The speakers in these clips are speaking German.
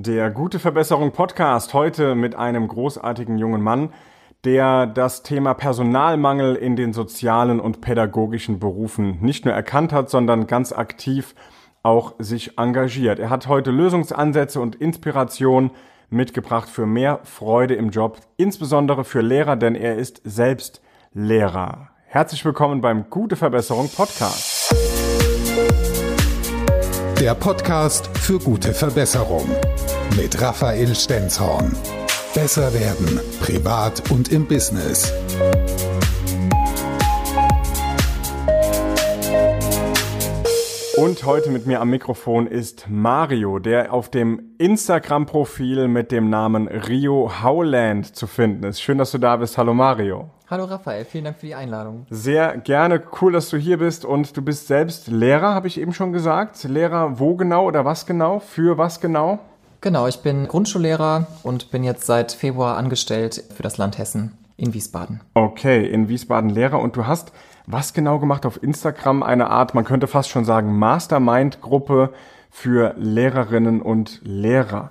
Der Gute Verbesserung Podcast heute mit einem großartigen jungen Mann, der das Thema Personalmangel in den sozialen und pädagogischen Berufen nicht nur erkannt hat, sondern ganz aktiv auch sich engagiert. Er hat heute Lösungsansätze und Inspiration mitgebracht für mehr Freude im Job, insbesondere für Lehrer, denn er ist selbst Lehrer. Herzlich willkommen beim Gute Verbesserung Podcast. Der Podcast für gute Verbesserung mit Raphael Stenzhorn. Besser werden, privat und im Business. Und heute mit mir am Mikrofon ist Mario, der auf dem Instagram-Profil mit dem Namen Rio Howland zu finden ist. Schön, dass du da bist. Hallo Mario. Hallo Raphael, vielen Dank für die Einladung. Sehr gerne, cool, dass du hier bist und du bist selbst Lehrer, habe ich eben schon gesagt. Lehrer wo genau oder was genau? Für was genau? Genau, ich bin Grundschullehrer und bin jetzt seit Februar angestellt für das Land Hessen in Wiesbaden. Okay, in Wiesbaden Lehrer und du hast was genau gemacht auf Instagram? Eine Art, man könnte fast schon sagen, Mastermind-Gruppe für Lehrerinnen und Lehrer.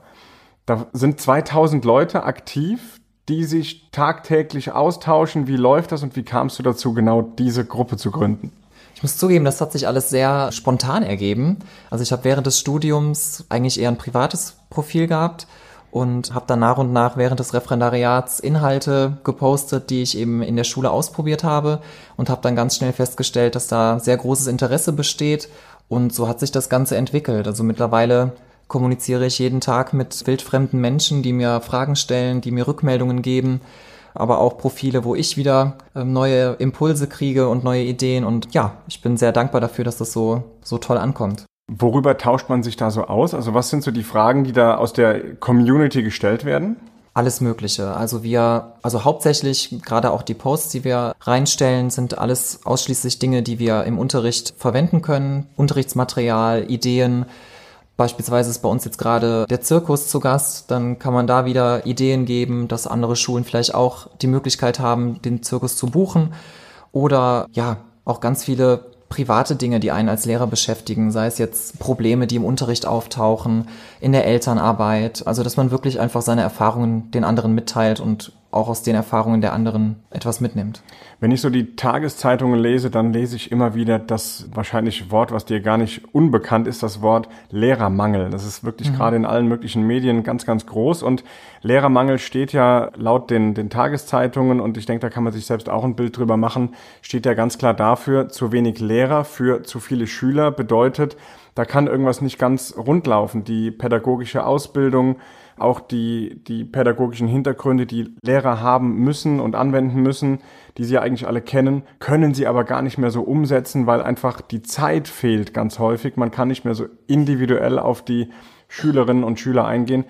Da sind 2000 Leute aktiv, die sich tagtäglich austauschen. Wie läuft das und wie kamst du dazu, genau diese Gruppe zu gründen? Ich muss zugeben, das hat sich alles sehr spontan ergeben. Also ich habe während des Studiums eigentlich eher ein privates Profil gehabt und habe dann nach und nach während des Referendariats Inhalte gepostet, die ich eben in der Schule ausprobiert habe und habe dann ganz schnell festgestellt, dass da sehr großes Interesse besteht und so hat sich das Ganze entwickelt. Also mittlerweile kommuniziere ich jeden Tag mit wildfremden Menschen, die mir Fragen stellen, die mir Rückmeldungen geben, aber auch Profile, wo ich wieder ähm, neue Impulse kriege und neue Ideen. Und ja, ich bin sehr dankbar dafür, dass das so, so toll ankommt. Worüber tauscht man sich da so aus? Also was sind so die Fragen, die da aus der Community gestellt werden? Alles Mögliche. Also wir, also hauptsächlich gerade auch die Posts, die wir reinstellen, sind alles ausschließlich Dinge, die wir im Unterricht verwenden können. Unterrichtsmaterial, Ideen, Beispielsweise ist bei uns jetzt gerade der Zirkus zu Gast, dann kann man da wieder Ideen geben, dass andere Schulen vielleicht auch die Möglichkeit haben, den Zirkus zu buchen. Oder ja, auch ganz viele private Dinge, die einen als Lehrer beschäftigen, sei es jetzt Probleme, die im Unterricht auftauchen, in der Elternarbeit. Also, dass man wirklich einfach seine Erfahrungen den anderen mitteilt und auch aus den Erfahrungen der anderen etwas mitnimmt. Wenn ich so die Tageszeitungen lese, dann lese ich immer wieder das wahrscheinlich Wort, was dir gar nicht unbekannt ist, das Wort Lehrermangel. Das ist wirklich mhm. gerade in allen möglichen Medien ganz, ganz groß. Und Lehrermangel steht ja laut den, den Tageszeitungen, und ich denke, da kann man sich selbst auch ein Bild drüber machen, steht ja ganz klar dafür, zu wenig Lehrer für zu viele Schüler bedeutet, da kann irgendwas nicht ganz rund laufen. Die pädagogische Ausbildung, auch die, die pädagogischen Hintergründe, die Lehrer haben müssen und anwenden müssen, die sie ja eigentlich alle kennen, können sie aber gar nicht mehr so umsetzen, weil einfach die Zeit fehlt ganz häufig. Man kann nicht mehr so individuell auf die Schülerinnen und Schüler eingehen.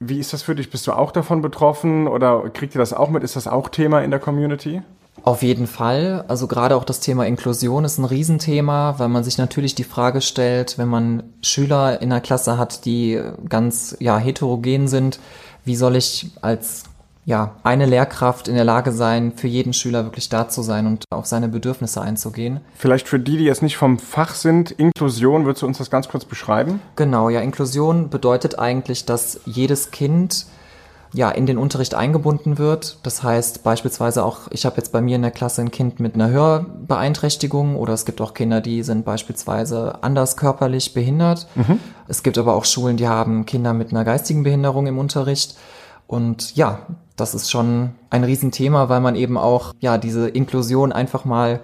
Wie ist das für dich? Bist du auch davon betroffen oder kriegt ihr das auch mit? Ist das auch Thema in der Community? Auf jeden Fall. Also gerade auch das Thema Inklusion ist ein Riesenthema, weil man sich natürlich die Frage stellt, wenn man Schüler in der Klasse hat, die ganz ja heterogen sind, wie soll ich als ja, eine Lehrkraft in der Lage sein, für jeden Schüler wirklich da zu sein und auf seine Bedürfnisse einzugehen. Vielleicht für die, die jetzt nicht vom Fach sind, Inklusion, würdest du uns das ganz kurz beschreiben? Genau, ja, Inklusion bedeutet eigentlich, dass jedes Kind ja, in den Unterricht eingebunden wird. Das heißt beispielsweise auch, ich habe jetzt bei mir in der Klasse ein Kind mit einer Hörbeeinträchtigung oder es gibt auch Kinder, die sind beispielsweise anders körperlich behindert. Mhm. Es gibt aber auch Schulen, die haben Kinder mit einer geistigen Behinderung im Unterricht. Und ja, das ist schon ein Riesenthema, weil man eben auch ja diese Inklusion einfach mal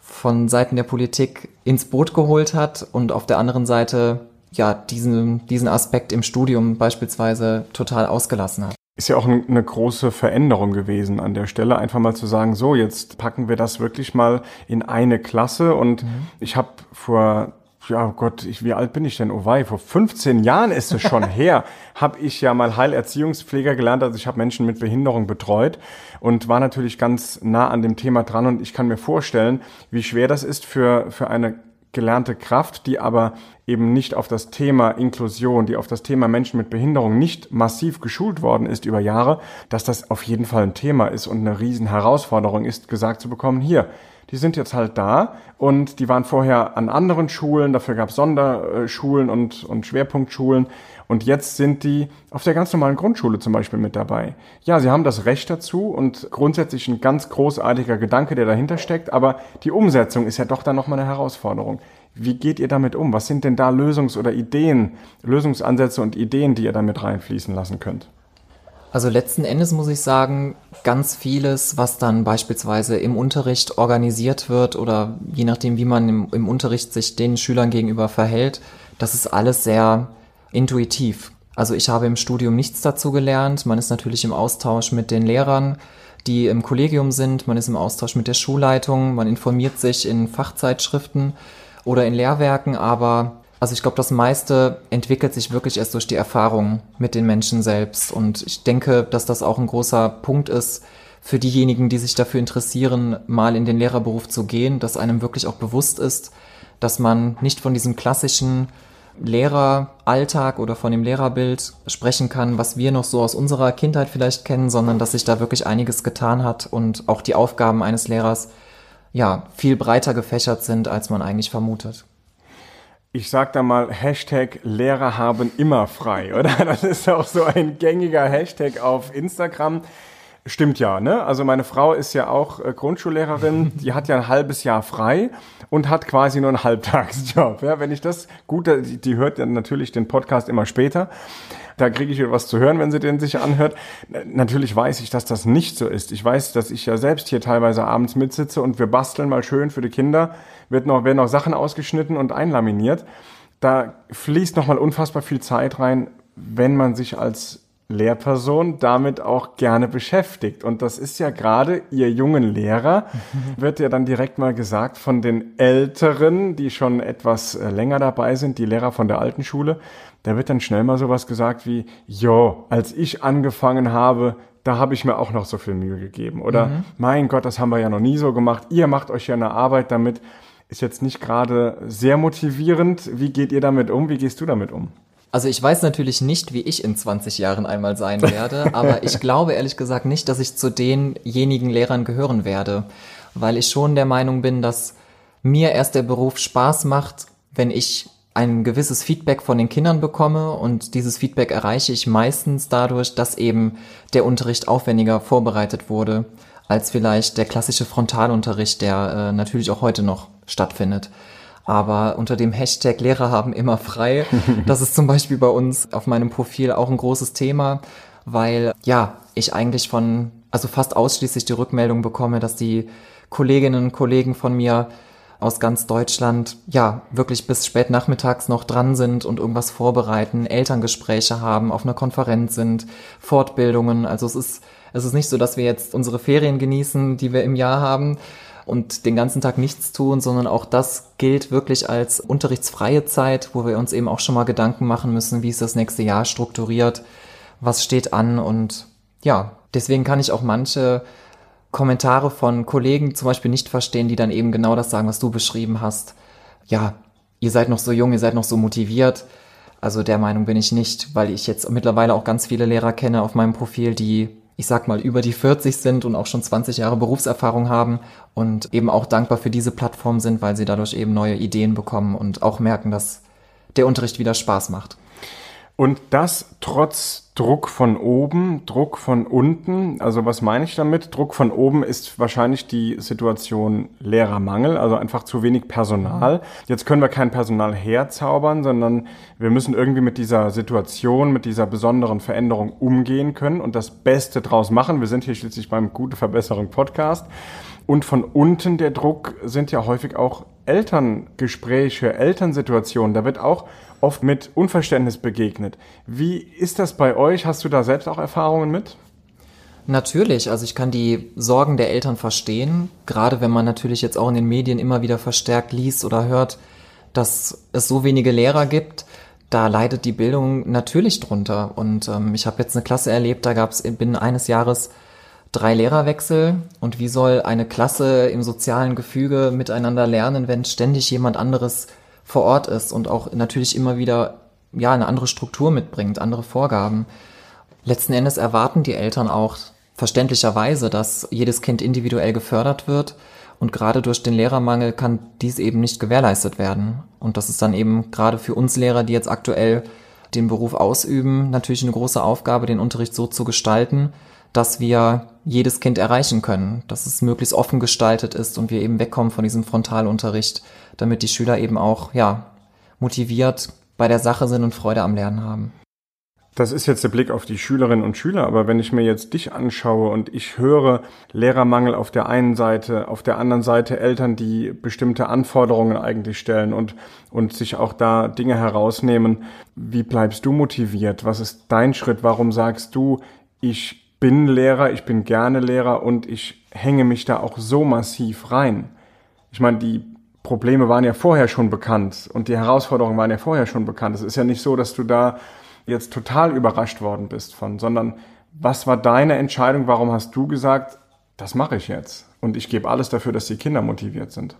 von Seiten der Politik ins Boot geholt hat und auf der anderen Seite ja, diesen, diesen Aspekt im Studium beispielsweise total ausgelassen hat. Ist ja auch eine große Veränderung gewesen an der Stelle, einfach mal zu sagen, so, jetzt packen wir das wirklich mal in eine Klasse. Und mhm. ich habe vor ja oh Gott, ich, wie alt bin ich denn? Oh wei, vor 15 Jahren ist es schon her, habe ich ja mal Heilerziehungspfleger gelernt. Also ich habe Menschen mit Behinderung betreut und war natürlich ganz nah an dem Thema dran. Und ich kann mir vorstellen, wie schwer das ist für, für eine gelernte Kraft, die aber eben nicht auf das Thema Inklusion, die auf das Thema Menschen mit Behinderung nicht massiv geschult worden ist über Jahre, dass das auf jeden Fall ein Thema ist und eine riesen Herausforderung ist, gesagt zu bekommen, hier, die sind jetzt halt da und die waren vorher an anderen Schulen, dafür gab es Sonderschulen und, und Schwerpunktschulen Und jetzt sind die auf der ganz normalen Grundschule zum Beispiel mit dabei. Ja, sie haben das Recht dazu und grundsätzlich ein ganz großartiger Gedanke, der dahinter steckt, aber die Umsetzung ist ja doch dann nochmal eine Herausforderung. Wie geht ihr damit um? Was sind denn da Lösungs- oder Ideen, Lösungsansätze und Ideen, die ihr damit reinfließen lassen könnt? Also letzten Endes muss ich sagen, ganz vieles, was dann beispielsweise im Unterricht organisiert wird oder je nachdem, wie man im, im Unterricht sich den Schülern gegenüber verhält, das ist alles sehr intuitiv. Also ich habe im Studium nichts dazu gelernt. Man ist natürlich im Austausch mit den Lehrern, die im Kollegium sind. Man ist im Austausch mit der Schulleitung. Man informiert sich in Fachzeitschriften oder in Lehrwerken, aber also ich glaube, das meiste entwickelt sich wirklich erst durch die Erfahrung mit den Menschen selbst. Und ich denke, dass das auch ein großer Punkt ist für diejenigen, die sich dafür interessieren, mal in den Lehrerberuf zu gehen, dass einem wirklich auch bewusst ist, dass man nicht von diesem klassischen Lehreralltag oder von dem Lehrerbild sprechen kann, was wir noch so aus unserer Kindheit vielleicht kennen, sondern dass sich da wirklich einiges getan hat und auch die Aufgaben eines Lehrers ja, viel breiter gefächert sind, als man eigentlich vermutet. Ich sag da mal Hashtag Lehrer haben immer frei, oder? Das ist auch so ein gängiger Hashtag auf Instagram. Stimmt ja, ne? Also meine Frau ist ja auch äh, Grundschullehrerin, die hat ja ein halbes Jahr frei und hat quasi nur einen Halbtagsjob. Ja, wenn ich das gut, die, die hört ja natürlich den Podcast immer später. Da kriege ich was zu hören, wenn sie den sich anhört. Natürlich weiß ich, dass das nicht so ist. Ich weiß, dass ich ja selbst hier teilweise abends mitsitze und wir basteln mal schön für die Kinder. Wird noch, werden noch Sachen ausgeschnitten und einlaminiert. Da fließt nochmal unfassbar viel Zeit rein, wenn man sich als Lehrperson damit auch gerne beschäftigt. Und das ist ja gerade, ihr jungen Lehrer, wird ja dann direkt mal gesagt von den Älteren, die schon etwas äh, länger dabei sind, die Lehrer von der alten Schule, da wird dann schnell mal sowas gesagt wie, jo, als ich angefangen habe, da habe ich mir auch noch so viel Mühe gegeben. Oder mhm. mein Gott, das haben wir ja noch nie so gemacht. Ihr macht euch ja eine Arbeit damit. Ist jetzt nicht gerade sehr motivierend. Wie geht ihr damit um? Wie gehst du damit um? Also ich weiß natürlich nicht, wie ich in 20 Jahren einmal sein werde, aber ich glaube ehrlich gesagt nicht, dass ich zu denjenigen Lehrern gehören werde, weil ich schon der Meinung bin, dass mir erst der Beruf Spaß macht, wenn ich ein gewisses Feedback von den Kindern bekomme und dieses Feedback erreiche ich meistens dadurch, dass eben der Unterricht aufwendiger vorbereitet wurde als vielleicht der klassische Frontalunterricht, der äh, natürlich auch heute noch stattfindet. Aber unter dem Hashtag Lehrer haben immer frei, das ist zum Beispiel bei uns auf meinem Profil auch ein großes Thema, weil ja, ich eigentlich von, also fast ausschließlich die Rückmeldung bekomme, dass die Kolleginnen und Kollegen von mir aus ganz Deutschland ja wirklich bis spät nachmittags noch dran sind und irgendwas vorbereiten, Elterngespräche haben, auf einer Konferenz sind, Fortbildungen. Also es ist, es ist nicht so, dass wir jetzt unsere Ferien genießen, die wir im Jahr haben und den ganzen Tag nichts tun, sondern auch das gilt wirklich als unterrichtsfreie Zeit, wo wir uns eben auch schon mal Gedanken machen müssen, wie ist das nächste Jahr strukturiert, was steht an und ja, deswegen kann ich auch manche Kommentare von Kollegen zum Beispiel nicht verstehen, die dann eben genau das sagen, was du beschrieben hast. Ja, ihr seid noch so jung, ihr seid noch so motiviert. Also der Meinung bin ich nicht, weil ich jetzt mittlerweile auch ganz viele Lehrer kenne auf meinem Profil, die, ich sag mal, über die 40 sind und auch schon 20 Jahre Berufserfahrung haben und eben auch dankbar für diese Plattform sind, weil sie dadurch eben neue Ideen bekommen und auch merken, dass der Unterricht wieder Spaß macht. Und das trotz Druck von oben, Druck von unten. Also was meine ich damit? Druck von oben ist wahrscheinlich die Situation Lehrermangel, also einfach zu wenig Personal. Jetzt können wir kein Personal herzaubern, sondern wir müssen irgendwie mit dieser Situation, mit dieser besonderen Veränderung umgehen können und das Beste draus machen. Wir sind hier schließlich beim Gute Verbesserung Podcast. Und von unten der Druck sind ja häufig auch Elterngespräche, Elternsituationen. Da wird auch oft mit Unverständnis begegnet. Wie ist das bei euch? Hast du da selbst auch Erfahrungen mit? Natürlich, also ich kann die Sorgen der Eltern verstehen, gerade wenn man natürlich jetzt auch in den Medien immer wieder verstärkt liest oder hört, dass es so wenige Lehrer gibt, da leidet die Bildung natürlich drunter. Und ähm, ich habe jetzt eine Klasse erlebt, da gab es binnen eines Jahres drei Lehrerwechsel. Und wie soll eine Klasse im sozialen Gefüge miteinander lernen, wenn ständig jemand anderes vor Ort ist und auch natürlich immer wieder ja eine andere Struktur mitbringt, andere Vorgaben. Letzten Endes erwarten die Eltern auch verständlicherweise, dass jedes Kind individuell gefördert wird und gerade durch den Lehrermangel kann dies eben nicht gewährleistet werden. Und das ist dann eben gerade für uns Lehrer, die jetzt aktuell den Beruf ausüben, natürlich eine große Aufgabe, den Unterricht so zu gestalten, dass wir jedes Kind erreichen können, dass es möglichst offen gestaltet ist und wir eben wegkommen von diesem Frontalunterricht, damit die Schüler eben auch, ja, motiviert bei der Sache sind und Freude am Lernen haben. Das ist jetzt der Blick auf die Schülerinnen und Schüler, aber wenn ich mir jetzt dich anschaue und ich höre Lehrermangel auf der einen Seite, auf der anderen Seite Eltern, die bestimmte Anforderungen eigentlich stellen und, und sich auch da Dinge herausnehmen, wie bleibst du motiviert? Was ist dein Schritt? Warum sagst du, ich bin Lehrer, ich bin gerne Lehrer und ich hänge mich da auch so massiv rein? Ich meine, die Probleme waren ja vorher schon bekannt und die Herausforderungen waren ja vorher schon bekannt. Es ist ja nicht so, dass du da jetzt total überrascht worden bist von, sondern was war deine Entscheidung? Warum hast du gesagt, das mache ich jetzt? Und ich gebe alles dafür, dass die Kinder motiviert sind.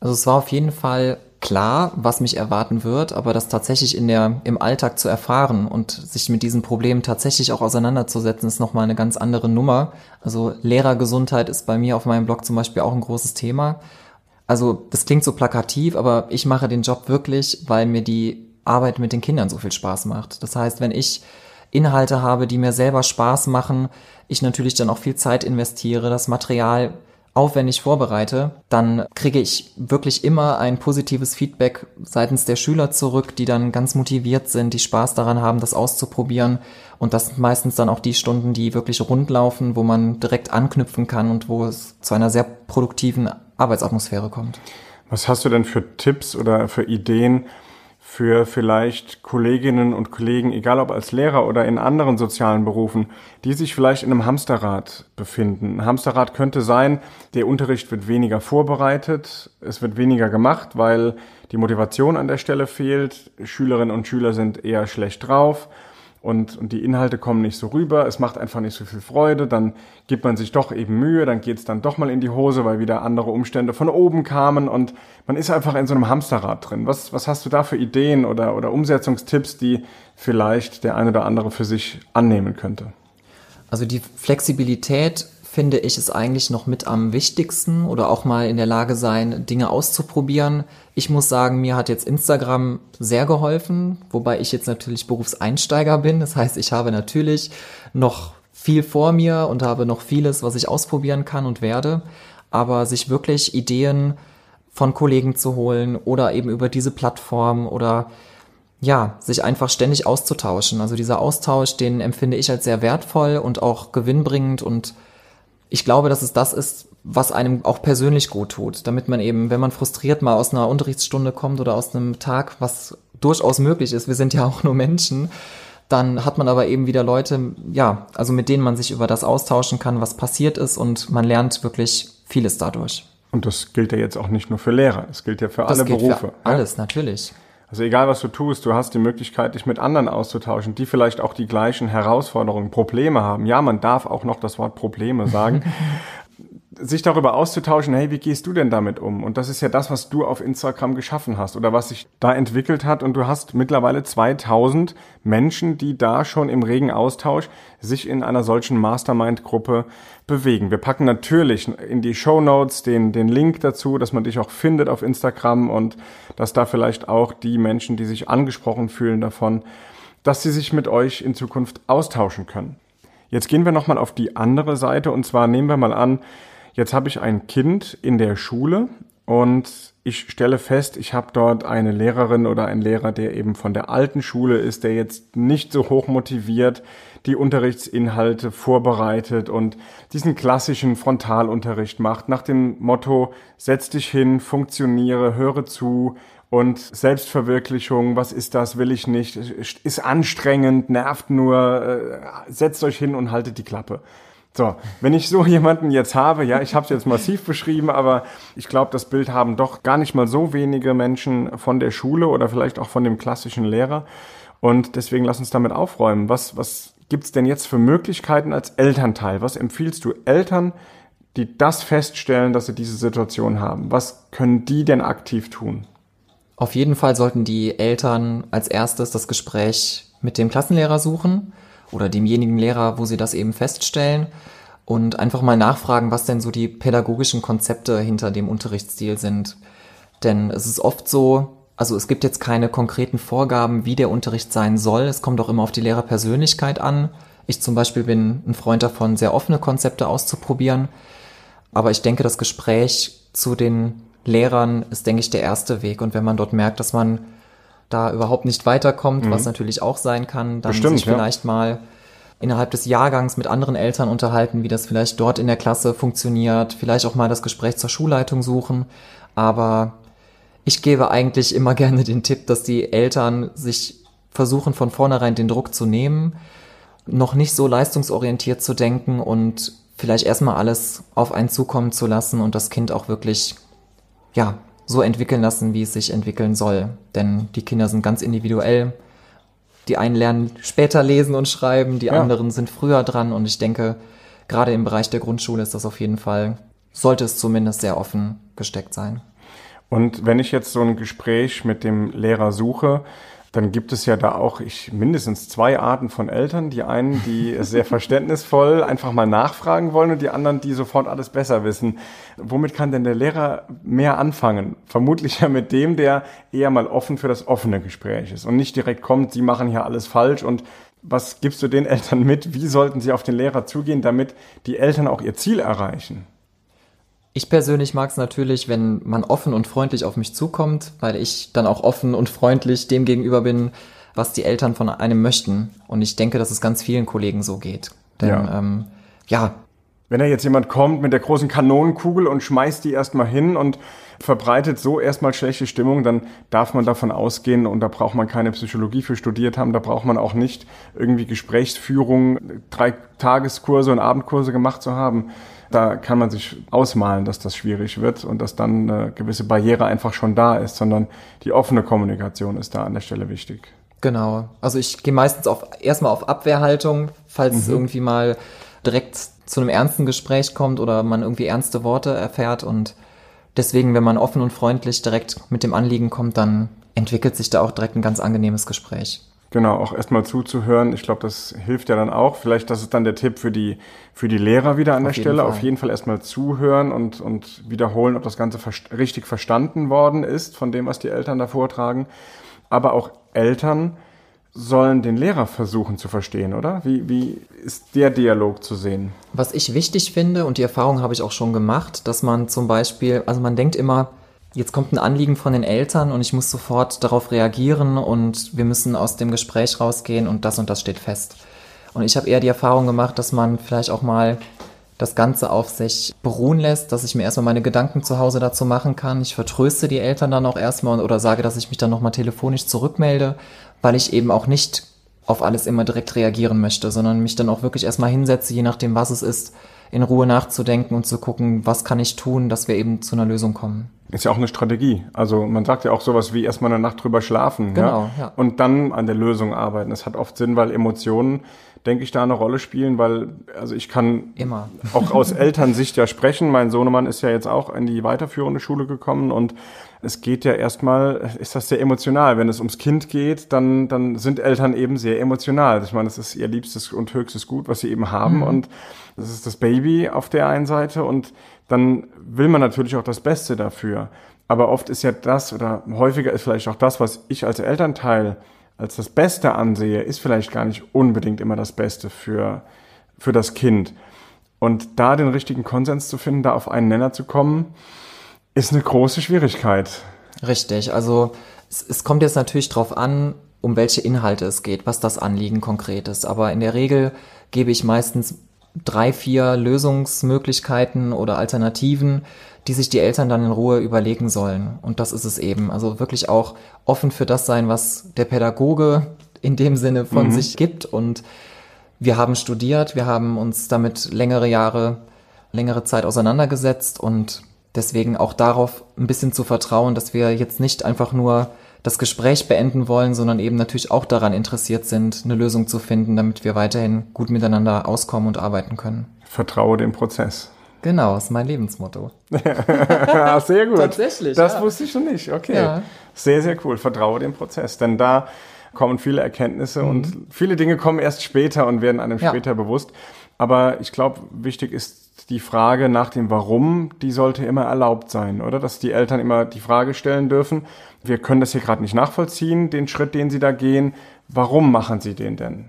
Also es war auf jeden Fall klar, was mich erwarten wird, aber das tatsächlich in der, im Alltag zu erfahren und sich mit diesen Problemen tatsächlich auch auseinanderzusetzen, ist nochmal eine ganz andere Nummer. Also Lehrergesundheit ist bei mir auf meinem Blog zum Beispiel auch ein großes Thema. Also das klingt so plakativ, aber ich mache den Job wirklich, weil mir die Arbeit mit den Kindern so viel Spaß macht. Das heißt, wenn ich Inhalte habe, die mir selber Spaß machen, ich natürlich dann auch viel Zeit investiere, das Material aufwendig vorbereite, dann kriege ich wirklich immer ein positives Feedback seitens der Schüler zurück, die dann ganz motiviert sind, die Spaß daran haben, das auszuprobieren. Und das sind meistens dann auch die Stunden, die wirklich rund laufen, wo man direkt anknüpfen kann und wo es zu einer sehr produktiven Arbeitsatmosphäre kommt. Was hast du denn für Tipps oder für Ideen, für vielleicht Kolleginnen und Kollegen, egal ob als Lehrer oder in anderen sozialen Berufen, die sich vielleicht in einem Hamsterrad befinden. Ein Hamsterrad könnte sein, der Unterricht wird weniger vorbereitet, es wird weniger gemacht, weil die Motivation an der Stelle fehlt, Schülerinnen und Schüler sind eher schlecht drauf und, und die Inhalte kommen nicht so rüber, es macht einfach nicht so viel Freude, dann gibt man sich doch eben Mühe, dann geht's dann doch mal in die Hose, weil wieder andere Umstände von oben kamen und man ist einfach in so einem Hamsterrad drin. Was, was hast du da für Ideen oder, oder Umsetzungstipps, die vielleicht der eine oder andere für sich annehmen könnte? Also die Flexibilität finde ich, ist eigentlich noch mit am wichtigsten oder auch mal in der Lage sein, Dinge auszuprobieren. Ich muss sagen, mir hat jetzt Instagram sehr geholfen, wobei ich jetzt natürlich Berufseinsteiger bin. Das heißt, ich habe natürlich noch viel vor mir und habe noch vieles, was ich ausprobieren kann und werde. Aber sich wirklich Ideen von Kollegen zu holen oder eben über diese Plattform oder ja, sich einfach ständig auszutauschen. Also dieser Austausch, den empfinde ich als sehr wertvoll und auch gewinnbringend und ich glaube, dass es das ist, was einem auch persönlich gut tut, damit man eben, wenn man frustriert mal aus einer Unterrichtsstunde kommt oder aus einem Tag, was durchaus möglich ist, wir sind ja auch nur Menschen, dann hat man aber eben wieder Leute, ja, also mit denen man sich über das austauschen kann, was passiert ist und man lernt wirklich vieles dadurch. Und das gilt ja jetzt auch nicht nur für Lehrer, es gilt ja für das alle Berufe. Für alles, ja? natürlich. Also egal was du tust, du hast die Möglichkeit, dich mit anderen auszutauschen, die vielleicht auch die gleichen Herausforderungen, Probleme haben. Ja, man darf auch noch das Wort Probleme sagen. sich darüber auszutauschen, hey, wie gehst du denn damit um? Und das ist ja das, was du auf Instagram geschaffen hast oder was sich da entwickelt hat. Und du hast mittlerweile 2000 Menschen, die da schon im regen Austausch sich in einer solchen Mastermind-Gruppe bewegen. Wir packen natürlich in die Show Notes den, den Link dazu, dass man dich auch findet auf Instagram und dass da vielleicht auch die Menschen, die sich angesprochen fühlen davon, dass sie sich mit euch in Zukunft austauschen können. Jetzt gehen wir nochmal auf die andere Seite und zwar nehmen wir mal an, Jetzt habe ich ein Kind in der Schule und ich stelle fest, ich habe dort eine Lehrerin oder einen Lehrer, der eben von der alten Schule ist, der jetzt nicht so hoch motiviert die Unterrichtsinhalte vorbereitet und diesen klassischen Frontalunterricht macht nach dem Motto, setz dich hin, funktioniere, höre zu und Selbstverwirklichung, was ist das, will ich nicht, ist anstrengend, nervt nur, äh, setzt euch hin und haltet die Klappe. So, wenn ich so jemanden jetzt habe, ja, ich habe es jetzt massiv beschrieben, aber ich glaube, das Bild haben doch gar nicht mal so wenige Menschen von der Schule oder vielleicht auch von dem klassischen Lehrer. Und deswegen lass uns damit aufräumen. Was, was gibt's denn jetzt für Möglichkeiten als Elternteil? Was empfiehlst du Eltern, die das feststellen, dass sie diese Situation haben? Was können die denn aktiv tun? Auf jeden Fall sollten die Eltern als erstes das Gespräch mit dem Klassenlehrer suchen oder demjenigen Lehrer, wo sie das eben feststellen und einfach mal nachfragen, was denn so die pädagogischen Konzepte hinter dem Unterrichtsstil sind. Denn es ist oft so, Also es gibt jetzt keine konkreten Vorgaben, wie der Unterricht sein soll. Es kommt auch immer auf die Lehrerpersönlichkeit an. Ich zum Beispiel bin ein Freund davon, sehr offene Konzepte auszuprobieren. Aber ich denke, das Gespräch zu den Lehrern ist, denke ich, der erste Weg. Und wenn man dort merkt, dass man da überhaupt nicht weiterkommt, mhm. was natürlich auch sein kann, dann Bestimmt, sich vielleicht ja. mal innerhalb des Jahrgangs mit anderen Eltern unterhalten, wie das vielleicht dort in der Klasse funktioniert, vielleicht auch mal das Gespräch zur Schulleitung suchen. Aber ich gebe eigentlich immer gerne den Tipp, dass die Eltern sich versuchen, von vornherein den Druck zu nehmen, noch nicht so leistungsorientiert zu denken und vielleicht erstmal alles auf einen zukommen zu lassen und das Kind auch wirklich, ja, so entwickeln lassen, wie es sich entwickeln soll. Denn die Kinder sind ganz individuell. Die einen lernen später lesen und schreiben, die ja. anderen sind früher dran und ich denke, gerade im Bereich der Grundschule ist das auf jeden Fall, sollte es zumindest sehr offen gesteckt sein. Und wenn ich jetzt so ein Gespräch mit dem Lehrer suche, dann gibt es ja da auch ich, mindestens zwei Arten von Eltern. Die einen, die sehr verständnisvoll einfach mal nachfragen wollen und die anderen, die sofort alles besser wissen. Womit kann denn der Lehrer mehr anfangen? Vermutlich ja mit dem, der eher mal offen für das offene Gespräch ist und nicht direkt kommt, sie machen hier alles falsch und was gibst du den Eltern mit? Wie sollten sie auf den Lehrer zugehen, damit die Eltern auch ihr Ziel erreichen? Ich persönlich mag es natürlich, wenn man offen und freundlich auf mich zukommt, weil ich dann auch offen und freundlich dem gegenüber bin, was die Eltern von einem möchten. Und ich denke, dass es ganz vielen Kollegen so geht. Denn ja, ähm, ja wenn da jetzt jemand kommt mit der großen Kanonenkugel und schmeißt die erstmal hin und verbreitet so erstmal schlechte Stimmung, dann darf man davon ausgehen und da braucht man keine Psychologie für studiert haben, da braucht man auch nicht irgendwie Gesprächsführung, drei Tageskurse und Abendkurse gemacht zu haben. Da kann man sich ausmalen, dass das schwierig wird und dass dann eine gewisse Barriere einfach schon da ist, sondern die offene Kommunikation ist da an der Stelle wichtig. Genau. Also ich gehe meistens auf erstmal auf Abwehrhaltung, falls mhm. es irgendwie mal direkt zu einem ernsten Gespräch kommt oder man irgendwie ernste Worte erfährt und deswegen, wenn man offen und freundlich direkt mit dem Anliegen kommt, dann entwickelt sich da auch direkt ein ganz angenehmes Gespräch. Genau, auch erstmal zuzuhören. Ich glaube, das hilft ja dann auch. Vielleicht, das ist dann der Tipp für die, für die Lehrer wieder an Auf der Stelle. Fall. Auf jeden Fall erstmal zuhören und, und wiederholen, ob das Ganze ver richtig verstanden worden ist von dem, was die Eltern da vortragen. Aber auch Eltern sollen den Lehrer versuchen zu verstehen, oder? Wie, wie ist der Dialog zu sehen? Was ich wichtig finde, und die Erfahrung habe ich auch schon gemacht, dass man zum Beispiel, also man denkt immer, jetzt kommt ein Anliegen von den Eltern und ich muss sofort darauf reagieren und wir müssen aus dem Gespräch rausgehen und das und das steht fest. Und ich habe eher die Erfahrung gemacht, dass man vielleicht auch mal das Ganze auf sich beruhen lässt, dass ich mir erstmal meine Gedanken zu Hause dazu machen kann. Ich vertröste die Eltern dann auch erstmal oder sage, dass ich mich dann nochmal telefonisch zurückmelde, weil ich eben auch nicht auf alles immer direkt reagieren möchte, sondern mich dann auch wirklich erstmal hinsetze, je nachdem, was es ist, in Ruhe nachzudenken und zu gucken, was kann ich tun, dass wir eben zu einer Lösung kommen. Ist ja auch eine Strategie. Also man sagt ja auch sowas wie erstmal eine Nacht drüber schlafen genau, ja? ja. und dann an der Lösung arbeiten. Das hat oft Sinn, weil Emotionen, denke ich, da eine Rolle spielen, weil also ich kann Immer. auch aus Elternsicht ja sprechen. Mein Sohnemann ist ja jetzt auch in die weiterführende Schule gekommen und es geht ja erstmal, ist das sehr emotional. Wenn es ums Kind geht, dann, dann sind Eltern eben sehr emotional. Ich meine, das ist ihr liebstes und höchstes Gut, was sie eben haben mhm. und das ist das Baby auf der einen Seite und dann will man natürlich auch das Beste dafür. Aber oft ist ja das oder häufiger ist vielleicht auch das, was ich als Elternteil als das Beste ansehe, ist vielleicht gar nicht unbedingt immer das Beste für, für das Kind. Und da den richtigen Konsens zu finden, da auf einen Nenner zu kommen, ist eine große Schwierigkeit. Richtig. Also es, es kommt jetzt natürlich darauf an, um welche Inhalte es geht, was das Anliegen konkret ist. Aber in der Regel gebe ich meistens drei, vier Lösungsmöglichkeiten oder Alternativen, die sich die Eltern dann in Ruhe überlegen sollen. Und das ist es eben. Also wirklich auch offen für das sein, was der Pädagoge in dem Sinne von mhm. sich gibt. Und wir haben studiert, wir haben uns damit längere Jahre, längere Zeit auseinandergesetzt und deswegen auch darauf ein bisschen zu vertrauen, dass wir jetzt nicht einfach nur das Gespräch beenden wollen, sondern eben natürlich auch daran interessiert sind, eine Lösung zu finden, damit wir weiterhin gut miteinander auskommen und arbeiten können. Vertraue dem Prozess. Genau, ist mein Lebensmotto. sehr gut. Tatsächlich. Das ja. wusste ich schon nicht. Okay. Ja. Sehr, sehr cool. Vertraue dem Prozess. Denn da kommen viele Erkenntnisse mhm. und viele Dinge kommen erst später und werden einem ja. später bewusst. Aber ich glaube, wichtig ist die Frage nach dem Warum, die sollte immer erlaubt sein, oder? Dass die Eltern immer die Frage stellen dürfen, wir können das hier gerade nicht nachvollziehen, den Schritt, den sie da gehen. Warum machen sie den denn?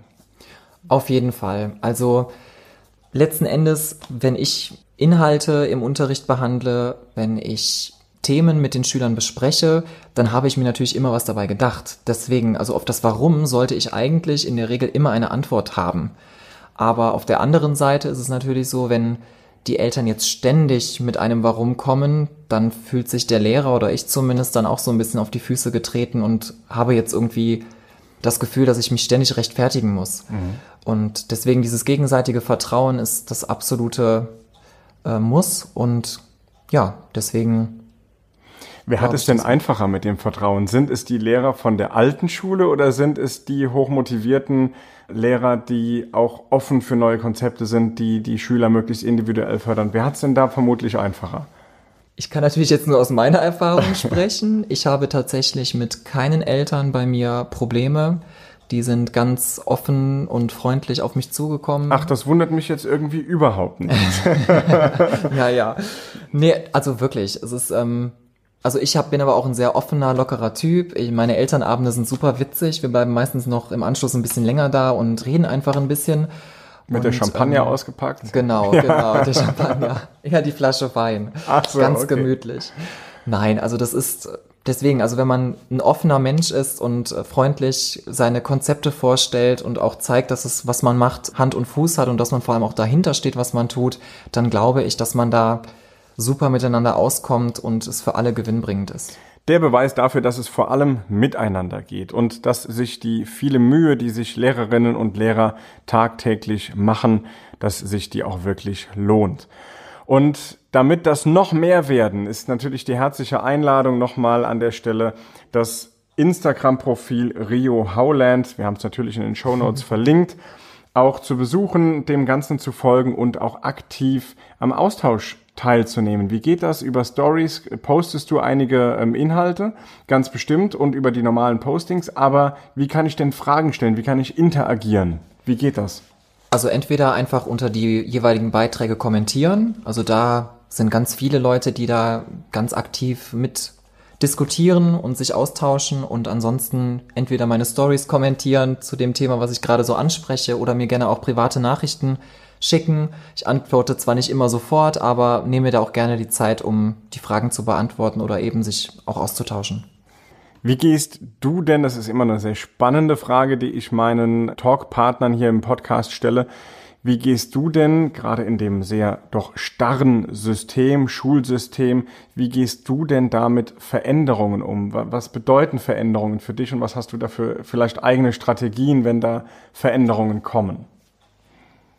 Auf jeden Fall. Also letzten Endes, wenn ich Inhalte im Unterricht behandle, wenn ich Themen mit den Schülern bespreche, dann habe ich mir natürlich immer was dabei gedacht. Deswegen, also auf das Warum sollte ich eigentlich in der Regel immer eine Antwort haben. Aber auf der anderen Seite ist es natürlich so, wenn die Eltern jetzt ständig mit einem Warum kommen, dann fühlt sich der Lehrer oder ich zumindest dann auch so ein bisschen auf die Füße getreten und habe jetzt irgendwie das Gefühl, dass ich mich ständig rechtfertigen muss. Mhm. Und deswegen dieses gegenseitige Vertrauen ist das absolute äh, Muss und ja, deswegen. Wer hat es denn einfacher mit dem Vertrauen? Sind es die Lehrer von der alten Schule oder sind es die hochmotivierten Lehrer, die auch offen für neue Konzepte sind, die die Schüler möglichst individuell fördern. Wer hat es denn da vermutlich einfacher? Ich kann natürlich jetzt nur aus meiner Erfahrung sprechen. Ich habe tatsächlich mit keinen Eltern bei mir Probleme. Die sind ganz offen und freundlich auf mich zugekommen. Ach, das wundert mich jetzt irgendwie überhaupt nicht. ja, ja. Nee, also wirklich. Es ist, ähm, also ich hab, bin aber auch ein sehr offener, lockerer Typ. Ich, meine Elternabende sind super witzig. Wir bleiben meistens noch im Anschluss ein bisschen länger da und reden einfach ein bisschen. Mit und, der Champagner ähm, ausgepackt? Genau, ja. genau, der Champagner. Ja, die Flasche Wein. Ach so, Ganz okay. gemütlich. Nein, also das ist deswegen, also wenn man ein offener Mensch ist und freundlich seine Konzepte vorstellt und auch zeigt, dass es, was man macht, Hand und Fuß hat und dass man vor allem auch dahinter steht, was man tut, dann glaube ich, dass man da super miteinander auskommt und es für alle gewinnbringend ist. Der Beweis dafür, dass es vor allem miteinander geht und dass sich die viele Mühe, die sich Lehrerinnen und Lehrer tagtäglich machen, dass sich die auch wirklich lohnt. Und damit das noch mehr werden, ist natürlich die herzliche Einladung nochmal an der Stelle, das Instagram-Profil Rio Howland, wir haben es natürlich in den Show Notes verlinkt, auch zu besuchen, dem Ganzen zu folgen und auch aktiv am Austausch teilzunehmen. Wie geht das? Über Stories postest du einige ähm, Inhalte, ganz bestimmt, und über die normalen Postings. Aber wie kann ich denn Fragen stellen? Wie kann ich interagieren? Wie geht das? Also entweder einfach unter die jeweiligen Beiträge kommentieren. Also da sind ganz viele Leute, die da ganz aktiv mit diskutieren und sich austauschen und ansonsten entweder meine Stories kommentieren zu dem Thema, was ich gerade so anspreche oder mir gerne auch private Nachrichten schicken. Ich antworte zwar nicht immer sofort, aber nehme mir da auch gerne die Zeit, um die Fragen zu beantworten oder eben sich auch auszutauschen. Wie gehst du denn, das ist immer eine sehr spannende Frage, die ich meinen Talkpartnern hier im Podcast stelle, wie gehst du denn, gerade in dem sehr doch starren System, Schulsystem, wie gehst du denn damit Veränderungen um? Was bedeuten Veränderungen für dich und was hast du dafür vielleicht eigene Strategien, wenn da Veränderungen kommen?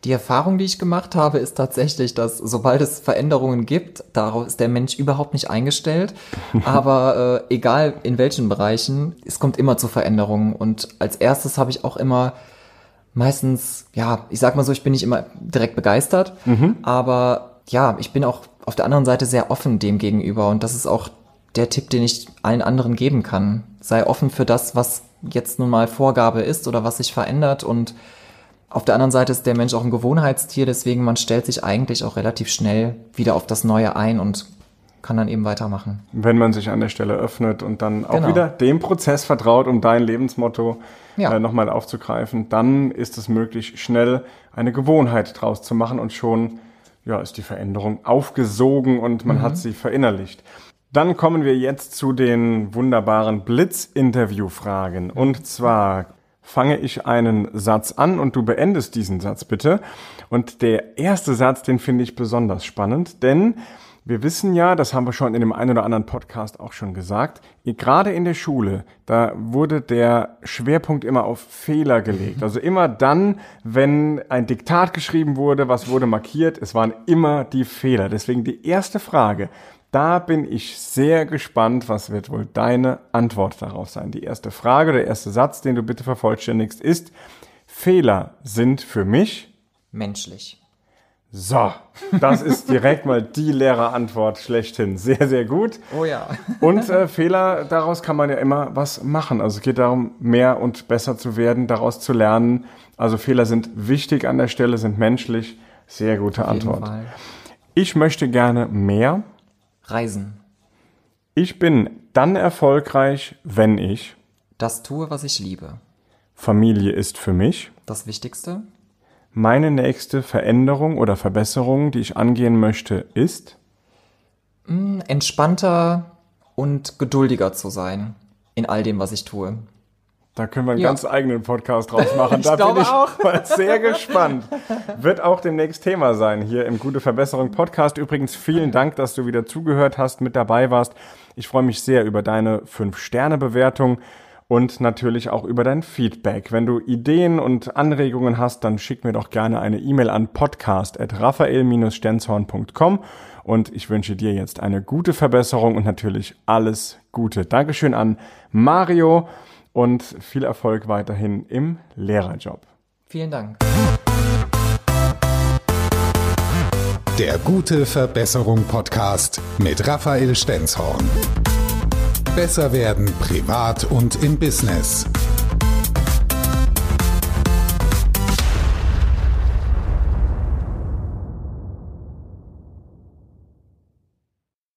Die Erfahrung, die ich gemacht habe, ist tatsächlich, dass sobald es Veränderungen gibt, darauf ist der Mensch überhaupt nicht eingestellt. Aber äh, egal in welchen Bereichen, es kommt immer zu Veränderungen. Und als erstes habe ich auch immer meistens, ja, ich sag mal so, ich bin nicht immer direkt begeistert, mhm. aber ja, ich bin auch auf der anderen Seite sehr offen dem gegenüber. Und das ist auch der Tipp, den ich allen anderen geben kann. Sei offen für das, was jetzt nun mal Vorgabe ist oder was sich verändert und auf der anderen Seite ist der Mensch auch ein Gewohnheitstier, deswegen man stellt sich eigentlich auch relativ schnell wieder auf das Neue ein und kann dann eben weitermachen. Wenn man sich an der Stelle öffnet und dann auch genau. wieder dem Prozess vertraut, um dein Lebensmotto ja. äh, nochmal aufzugreifen, dann ist es möglich, schnell eine Gewohnheit draus zu machen und schon ja, ist die Veränderung aufgesogen und man mhm. hat sie verinnerlicht. Dann kommen wir jetzt zu den wunderbaren Blitz-Interview-Fragen. Und zwar fange ich einen Satz an und du beendest diesen Satz bitte. Und der erste Satz, den finde ich besonders spannend, denn wir wissen ja, das haben wir schon in dem einen oder anderen Podcast auch schon gesagt, gerade in der Schule, da wurde der Schwerpunkt immer auf Fehler gelegt. Also immer dann, wenn ein Diktat geschrieben wurde, was wurde markiert, es waren immer die Fehler. Deswegen die erste Frage, da bin ich sehr gespannt, was wird wohl deine Antwort darauf sein. Die erste Frage, der erste Satz, den du bitte vervollständigst, ist, Fehler sind für mich menschlich. So, das ist direkt mal die Lehrerantwort schlechthin. Sehr, sehr gut. Oh ja. Und äh, Fehler, daraus kann man ja immer was machen. Also es geht darum, mehr und besser zu werden, daraus zu lernen. Also Fehler sind wichtig an der Stelle, sind menschlich. Sehr gute Auf Antwort. Ich möchte gerne mehr. Reisen. Ich bin dann erfolgreich, wenn ich. Das tue, was ich liebe. Familie ist für mich. Das Wichtigste. Meine nächste Veränderung oder Verbesserung, die ich angehen möchte, ist. Entspannter und geduldiger zu sein in all dem, was ich tue. Da können wir einen Ja. ganz eigenen Podcast draus machen. Ich da glaube bin ich auch. mal sehr gespannt. Wird auch demnächst Thema sein hier im Gute Verbesserung Podcast. Übrigens vielen Dank, dass du wieder zugehört hast, mit dabei warst. Ich freue mich sehr über deine 5-Sterne-Bewertung und natürlich auch über dein Feedback. Wenn du Ideen und Anregungen hast, dann schick mir doch gerne eine E-Mail an podcast.raphael-stenzhorn.com und ich wünsche dir jetzt eine gute Verbesserung und natürlich alles Gute. Dankeschön an Mario und viel Erfolg weiterhin im Lehrerjob. Vielen Dank. Der Gute Verbesserung Podcast mit Raphael Stenzhorn. Besser werden privat und im Business.